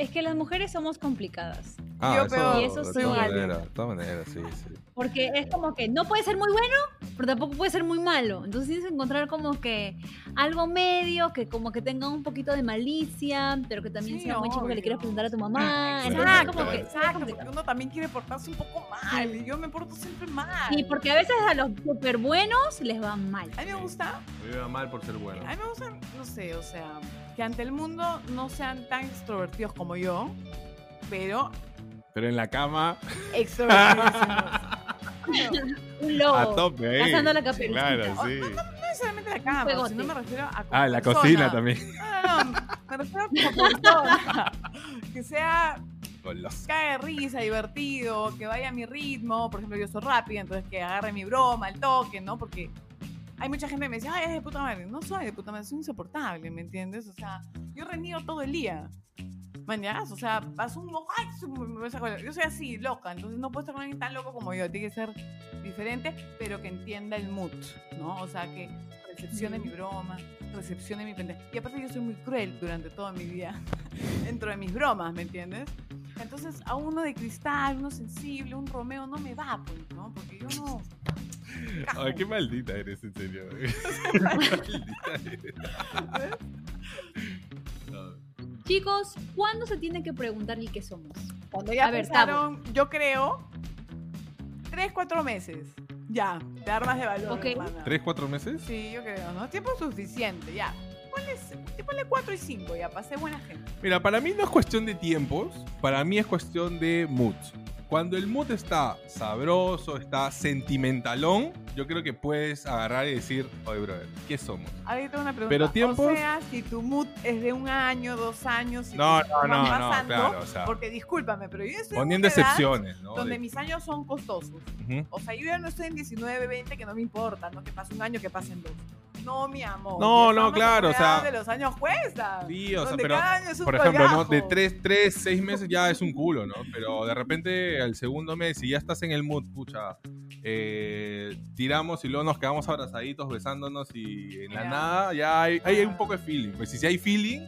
Sí. Es que las mujeres somos complicadas. Ah, Yo eso, peor. Y eso de soy todas maneras, de todas maneras, sí, sí. Porque es como que no puede ser muy bueno, pero tampoco puede ser muy malo. Entonces tienes que encontrar como que algo medio, que como que tenga un poquito de malicia, pero que también Sí, sea muy chico que le quieras presentar a tu mamá. Entonces Exacto, es como que exacto, porque uno también quiere portarse un poco mal y yo me porto siempre mal. Sí, porque a veces a los súper buenos les va mal. A mí me gusta, Me iba mal por ser bueno. a mí me gusta, no sé, o sea, que ante el mundo no sean tan extrovertidos como yo, pero Pero en la cama, extrovertidísimos. Un lobo. a tope ahí. cazando la caperucita. Claro, Oh, sí. No necesariamente la cama, sino me refiero a Ah, la persona. cocina también. No, no, no, me refiero como persona. que sea Goloso. cae de risa, divertido, que vaya a mi ritmo. Por ejemplo, yo soy rápida, entonces que agarre mi broma, el toque, ¿no? Porque hay mucha gente que me dice, ay, es de puta madre. No soy de puta madre, soy insoportable, ¿me entiendes? O sea, yo reniego todo el día. ¿Mañas? O sea, paso un la- Yo soy así, loca, entonces no puedo estar con alguien tan loco como yo. Tiene que ser diferente, pero que entienda el mood, ¿no? O sea, que recepcione mi broma, recepcione mi pendeja. Y aparte yo soy muy cruel durante toda mi vida dentro de mis bromas, ¿me entiendes? Entonces, a uno de cristal, uno sensible, un Romeo no me va, pues, ¿no? Porque yo no. Ay, qué maldita eres, en serio. Qué maldita eres. Chicos, ¿cuándo se tiene que preguntar el qué somos? Cuando ya A ver, pensaron, yo creo, tres, cuatro meses. Ya, te armas de valor, Ok. hermana. ¿Tres, cuatro meses? Sí, yo creo, ¿no? Tiempo suficiente, ya. Ponle, ponle cuatro y cinco, ya, pasé buena gente. Mira, para mí no es cuestión de tiempos, para mí es cuestión de mood. Cuando el mood está sabroso, está sentimentalón, yo creo que puedes agarrar y decir, oye, brother, ¿qué somos? Ahí tengo una pregunta. Pero tiempos- O sea, si tu mood es de un año, dos años, si No, no, no, no, pasando, claro, o sea, Porque discúlpame, pero yo estoy en poniendo excepciones, ¿no? donde De- mis años son costosos. Ujú. O sea, yo ya no estoy en 19, 20, que no me importa, ¿no? Que pase un año, que pasen dos. No, mi amor. No, no, claro, o sea- donde los años cuestan. Sí, o sea, pero, cada año es un por ejemplo, ¿no? de colgajo. tres, tres, seis meses ya es un culo, ¿no? Pero de repente al segundo mes, si ya estás en el mood, pucha, eh, tiramos y luego nos quedamos abrazaditos, besándonos y en la nada ya hay, hay un poco de feeling. Pues si, hay feeling,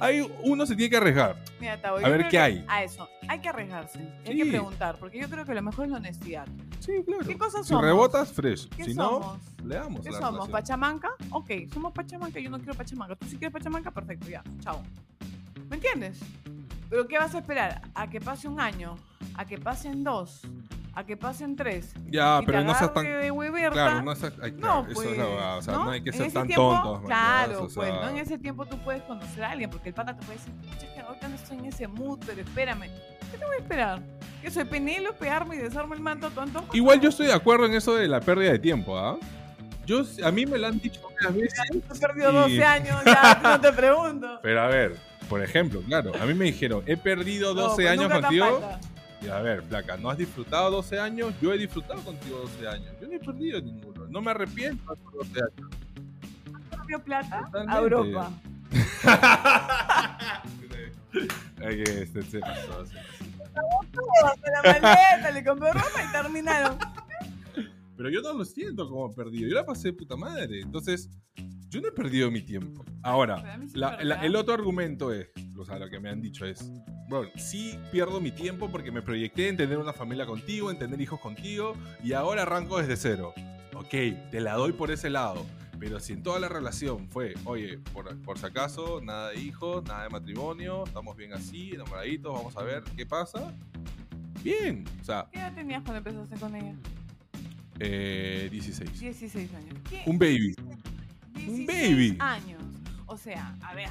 hay, uno se tiene que arriesgar. Mira, Tavo, A ver qué hay. A eso. Hay que arriesgarse. Hay que preguntar, porque yo creo que lo mejor es la honestidad. Sí, claro. ¿Qué cosas si somos? rebotas, fresh. ¿Qué Si somos? no, le damos ¿Qué la somos? relación. ¿Pachamanca? Ok, somos Pachamanca, yo no quiero Pachamanca. Tú sí quieres Pachamanca, perfecto, ya, chao. ¿Me entiendes? Pero ¿qué vas a esperar? ¿A que pase un año? ¿A que pasen dos? ¿A que pasen tres? Ya, Y pero no seas tan... de hueverta. Claro, no seas... ay, claro, No, eso es pues, la verdad, O sea, no, hay que ser tan tiempo, tontos. Claro, o sea, pues, ¿no? En ese tiempo tú puedes conocer a alguien, porque el pata te puede decir, "Pucha, es que ahorita no estoy en ese mood, pero espérame. ¿Qué te voy a esperar? ¿Que soy Penélope, armo y desarmo el manto tonto? Igual yo estoy de acuerdo en eso de la pérdida de tiempo, ¿ah? Yo, a mí me lo han dicho varias veces. He perdido y- 12 años, ya, no te pregunto. Pero a ver, por ejemplo, claro, a mí me dijeron, he perdido No, 12 pues años contigo. Y a ver, placa, ¿no has disfrutado 12 años? Yo he disfrutado contigo 12 años. Yo no he perdido ninguno. No me arrepiento esos 12 años. ¿Cambio plata? Totalmente. A Europa. Ay, que este se pasó. se pasó. la maleta, le compré ropa y terminaron. Pero yo no lo siento como perdido. Yo la pasé de puta madre. Entonces, yo no he perdido mi tiempo. Ahora, la- la- el otro argumento es, o sea, lo que me han dicho es, bro, sí pierdo mi tiempo porque me proyecté en tener una familia contigo, en tener hijos contigo, y ahora arranco desde cero. Ok, te la doy por ese lado. Pero si en toda la relación fue, oye, por, por si acaso, nada de hijos, nada de matrimonio, estamos bien así, enamoraditos, vamos a ver qué pasa. Bien, o sea, ¿Qué edad tenías cuando empezaste con ella? Eh, 16. 16 años. ¿Qué? Un baby. 16 baby. años. O sea, a ver,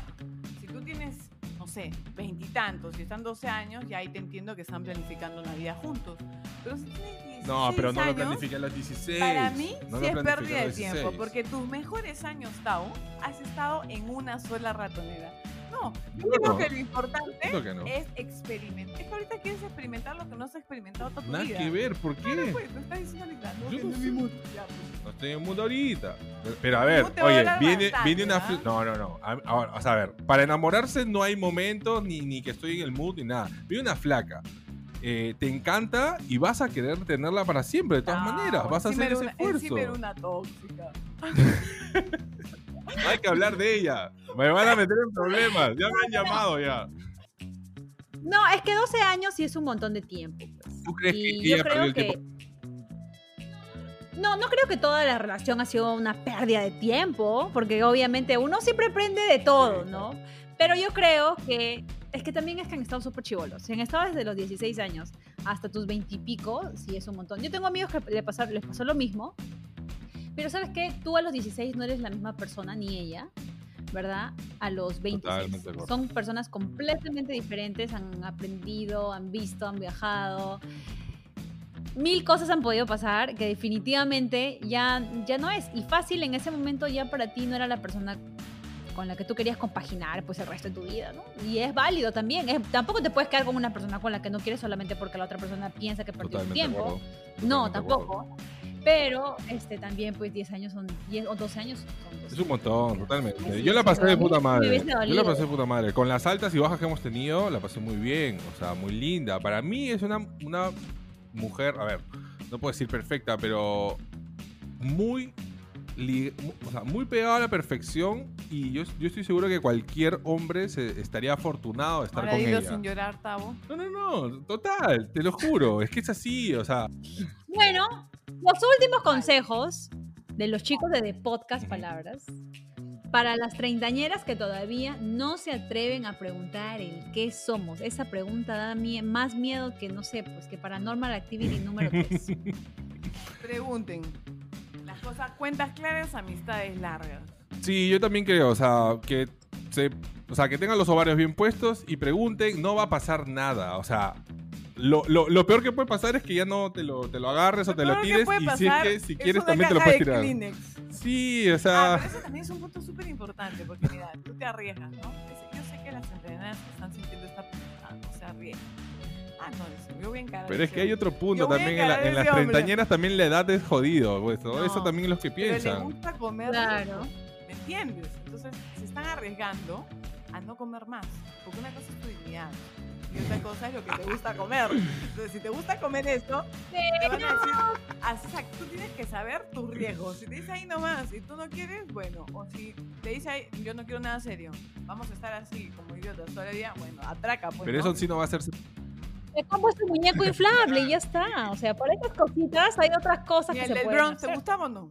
sé, veintitantos y están 12 años, ya ahí te entiendo que están planificando una vida juntos. Pero si tienes 16 No, pero no lo años, planifiqué a los 16. Para mí No sí lo es pérdida de tiempo, 16. porque tus mejores años, Tao, has estado en una sola ratonera. No, yo No, creo no. que lo importante que no. es experimentar. Es que ahorita quieres experimentar lo que no has experimentado toda tu Nada vida. que ver, ¿por qué? pues, lo estás diciendo ahorita. No, Yo no no es sé. mi mood. Ya, pues. No estoy en el mundo ahorita. Pero a ver, No a oye, durar viene, bastante, viene una... ¿ah? fl- No, no, no. A- Ahora, o sea, a ver, para enamorarse no hay momentos ni, ni que estoy en el mood ni nada. Viene una flaca. eh, te encanta y vas a querer tenerla para siempre, de todas No, maneras. Vas a hacer ese una- esfuerzo. una tóxica. No hay que hablar de ella. Me van a meter en problemas. Ya me han llamado ya. No, es que 12 años sí es un montón de tiempo. pues. ¿Tú crees que Y yo ella perdió creo el que. tiempo? No, no creo que toda la relación ha sido una pérdida de tiempo, porque obviamente uno siempre aprende de todo, ¿no? Pero yo creo que es que también es que han estado súper chivolos. Si han estado desde los 16 años hasta tus 20 y pico, sí es un montón. Yo tengo amigos que le pasaron, les pasó lo mismo, pero ¿sabes qué? Tú a los 16 no eres la misma persona, ni ella, ¿verdad? A los 26. Totalmente de acuerdo. Son personas completamente diferentes, han aprendido, han visto, han viajado. Mil cosas han podido pasar que definitivamente ya, ya no es. Y fácil en ese momento ya para ti no era la persona con la que tú querías compaginar pues el resto de tu vida, ¿no? Y es válido también. Es- tampoco te puedes quedar con una persona con la que no quieres solamente porque la otra persona piensa que perdió de tiempo. No, acuerdo. Pero este también pues 10 años son 10 o 12 años son 12. Es un montón, totalmente. Sí, Yo la pasé de puta madre. Yo la pasé de puta madre. Con las altas y bajas que hemos tenido, la pasé muy bien. O sea, muy linda. Para mí es una, una mujer, a ver, no puedo decir perfecta, pero muy, o sea, muy pegada a la perfección. Y yo, yo estoy seguro que cualquier hombre se estaría afortunado de estar Ahora con ella. sin llorar, Tavo. No, no, no, total, te lo juro. Es que es así, o sea, Bueno, los últimos consejos de los chicos de The Podcast. Palabras para las treintañeras que todavía no se atreven a preguntar el qué somos. Esa pregunta da mie- más miedo que, no sé, pues que Paranormal Activity número 3. Pregunten. Las cosas, cuentas claras, amistades largas. Sí, yo también creo, o sea, que se, o sea, que tengan los ovarios bien puestos y pregunten, no va a pasar nada, o sea, lo, lo- lo peor que puede pasar es que ya no te lo, te lo agarres o te lo tires y si es pasar que si es quieres también te lo puedes de tirar. Kleenex. Sí, o Ah, sea, pero eso también es un punto súper importante, porque mira, tú te arriesgas, ¿no? Yo sé que las entrenadas que están sintiendo esta ah, no se arriesgan. Ah, no, eso, yo voy a encarar pero es que hay otro punto también, en, la- en las treintañeras también la edad es jodido, pues, ¿no? No, eso también es lo que Pero le piensan. gusta comer Claro. ¿me entiendes? Entonces, se están arriesgando a no comer más, porque una cosa es tu dignidad y otra cosa es lo que te gusta comer. Entonces, si te gusta comer esto, te van a decir, "Haz- exacto, tú tienes que saber tus riesgos. Si te dice ahí nomás y tú no quieres, bueno, o si te dice ahí, yo no quiero nada serio, vamos a estar así como idiotas todo el día, bueno, atraca, pues. Pero ¿no? eso sí no va a ser... Te compras tu muñeco inflable y ya está. O sea, por esas cositas hay otras cosas ¿Y que el se del pueden Bronx te hacer. gustaba o no?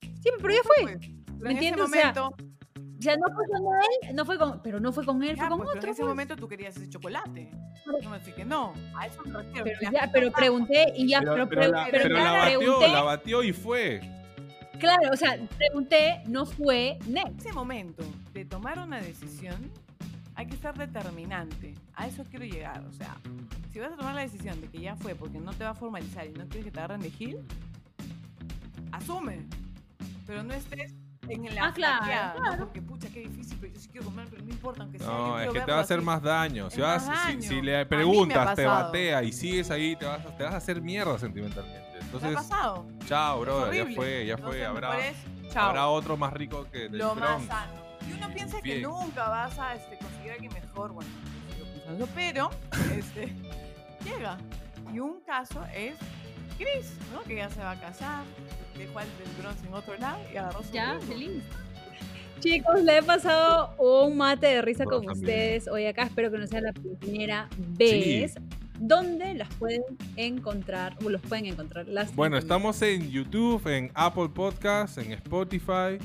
Sí, pero ya fue. Pues, pero ¿Me en ese entiendes? O sea, momento, O sea, no fue con él, no fue con, pero no fue con él, ya, fue con pues, pero otro. en ese pues. momento tú querías ese chocolate. No me decís que no. A eso me refiero. Pero la ya, pero no pregunté y ya, Pero, pero, la, pero pero ya la batió, pregunté. la batió y fue. Claro, o sea, pregunté, no fue En next. ese momento de tomar una decisión, hay que ser determinante. A eso quiero llegar. O sea, si vas a tomar la decisión de que ya fue porque no te va a formalizar y no quieres que te agarren de gil, asume. Pero no estés en la Ah, claro, ¿no? Porque pucha, qué difícil, pero yo sí quiero comer, pero no importa, aunque sea. yo No, es que te va a hacer así. más daño. Si, vas, más si, daño. le preguntas, te batea y sigues ahí, te vas, a- te vas a hacer mierda sentimentalmente. ¿Te ha Entonces, pasado? chao, brother, ya fue, ya Entonces, fue. Habrá, chao. otro más rico que del lo más sano. Y uno piensa que nunca vas a este, conseguir a alguien mejor, bueno, pensando, pero este, llega. Y un caso es Chris, ¿no? Que ya se va a casar, dejó al del Bronx en otro lado y agarró su Ya, feliz. Chicos, le he pasado un mate de risa Bueno, con también. ustedes. Hoy acá espero que no sea la primera vez. ¿Dónde las pueden encontrar? O los pueden encontrar. Las Bueno, estamos en YouTube, en Apple Podcasts, en Spotify,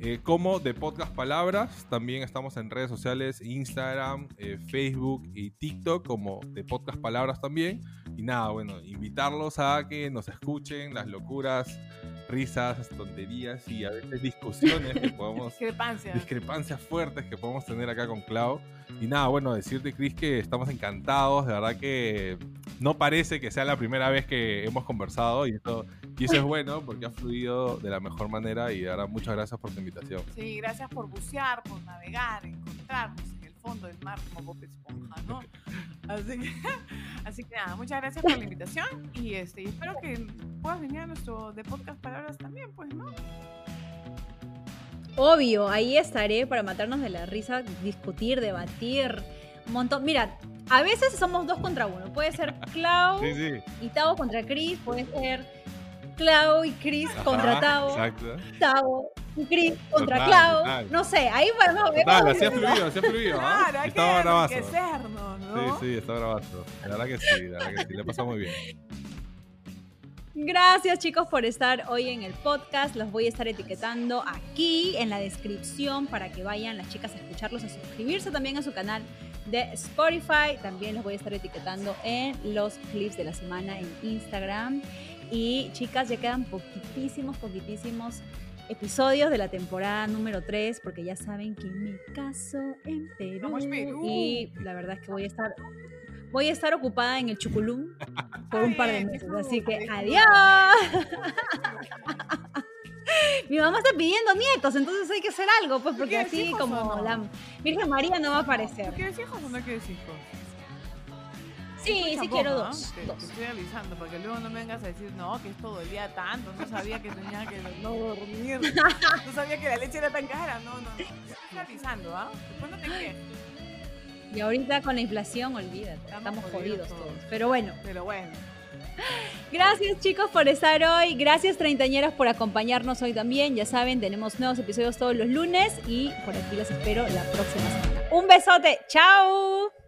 eh, como de Podcast Palabras. También estamos en redes sociales, Instagram, eh, Facebook y TikTok, como de Podcast Palabras también. Y nada, bueno, invitarlos a que nos escuchen las locuras, risas, tonterías y a veces discusiones que podemos Discrepancia. discrepancias fuertes que podemos tener acá con Clau. Y nada, bueno, decirte, Chris, que estamos encantados. De verdad que no parece que sea la primera vez que hemos conversado y eso, y eso es bueno porque ha fluido de la mejor manera. Y verdad, muchas gracias por tu invitación. Sí, gracias por bucear, por navegar, encontrarnos en el fondo del mar como Bob Esponja, ¿no? Así que, así que nada, muchas gracias por la invitación y este, espero que puedas venir a nuestro de podcast palabras también, pues, ¿no? Obvio, ahí estaré para matarnos de la risa, discutir, debatir. Un montón. Mira, a veces somos dos contra uno. Puede ser Clau Sí, sí. y Tavo contra Chris. Puede ser Clau y Chris contra Ajá, Tavo. Exacto. Tavo y Chris contra Total, Clau. total. No sé, ahí podemos ver. Total, así ha fluido, así ha fluido. ¿ah? Claro, hay Estaba que bravazo. enriquecernos, ¿no? Sí, sí, está bravazo. La verdad que sí, la verdad que sí. Le pasó muy bien. Gracias chicos por estar hoy en el podcast. Los voy a estar etiquetando aquí en la descripción para que vayan las chicas a escucharlos, a suscribirse también a su canal de Spotify. También los voy a estar etiquetando en los clips de la semana en Instagram. Y chicas, ya quedan poquitísimos, poquitísimos episodios de la temporada número 3 porque ya saben que me caso en Perú. Vamos, Perú. Y la verdad es que voy a estar voy a estar ocupada en el Chuculum por un par de meses, así que adiós. Mi mamá está pidiendo nietos, entonces hay que hacer algo, pues ¿Tú porque así como no? la Virgen María no va a ¿Tú aparecer. quieres hijos o no quieres hijos? Sí, sí quiero dos. Te, dos. te estoy avisando, porque luego no me vengas a decir, no, que esto dolía tanto, no sabía que tenía que no dormir, no sabía que la leche era tan cara, no, no, no. Te estoy avisando, ¿ah? Después no te quejes, Y ahorita con la inflación, olvídate, Estamos jodidos todos. todos. Pero bueno, pero bueno. Gracias chicos por estar hoy. Gracias treintañeras por acompañarnos hoy también. Ya saben, tenemos nuevos episodios todos los lunes y por aquí los espero la próxima semana. Un besote. Chao.